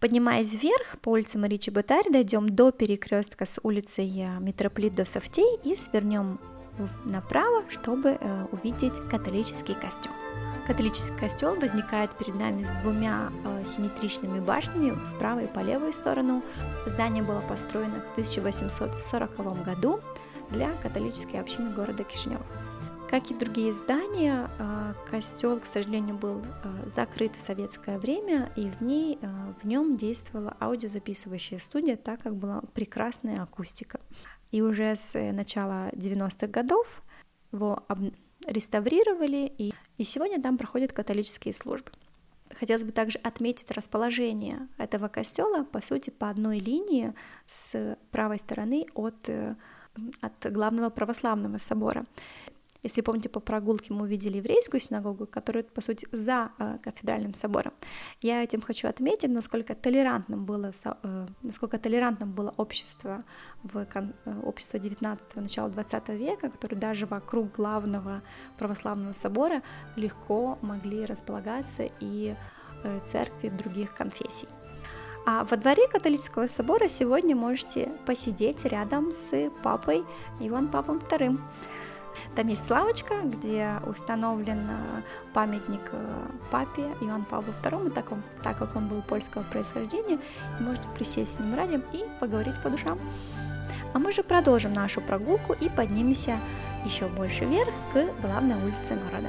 Поднимаясь вверх по улице Марии Чеботарь, дойдем до перекрестка с улицей Митрополит до Софтей и свернем направо, чтобы э, увидеть католический костел. Католический костел возникает перед нами с двумя э, симметричными башнями справа и по левую сторону. Здание было построено в 1840 году для католической общины города Кишинева. Как и другие здания, э, костел, к сожалению, был э, закрыт в советское время, и в, ней, э, в нем действовала аудиозаписывающая студия, так как была прекрасная акустика. И уже с начала 90-х годов его реставрировали, и, и сегодня там проходят католические службы. Хотелось бы также отметить расположение этого костела, по сути, по одной линии с правой стороны от, от главного православного собора. Если помните, по прогулке мы увидели еврейскую синагогу, которая, по сути, за э, кафедральным собором. Я этим хочу отметить, насколько толерантным было, э, насколько толерантным было общество в э, общество 19-го, начала 20 века, которое даже вокруг главного православного собора легко могли располагаться и э, церкви других конфессий. А во дворе католического собора сегодня можете посидеть рядом с папой Иван Павлом II. Там есть лавочка, где установлен э, памятник э, папе Иоанну Павлу II, так, он, так как он был польского происхождения, можете присесть с ним рядом и поговорить по душам. А мы же продолжим нашу прогулку и поднимемся еще больше вверх к главной улице города.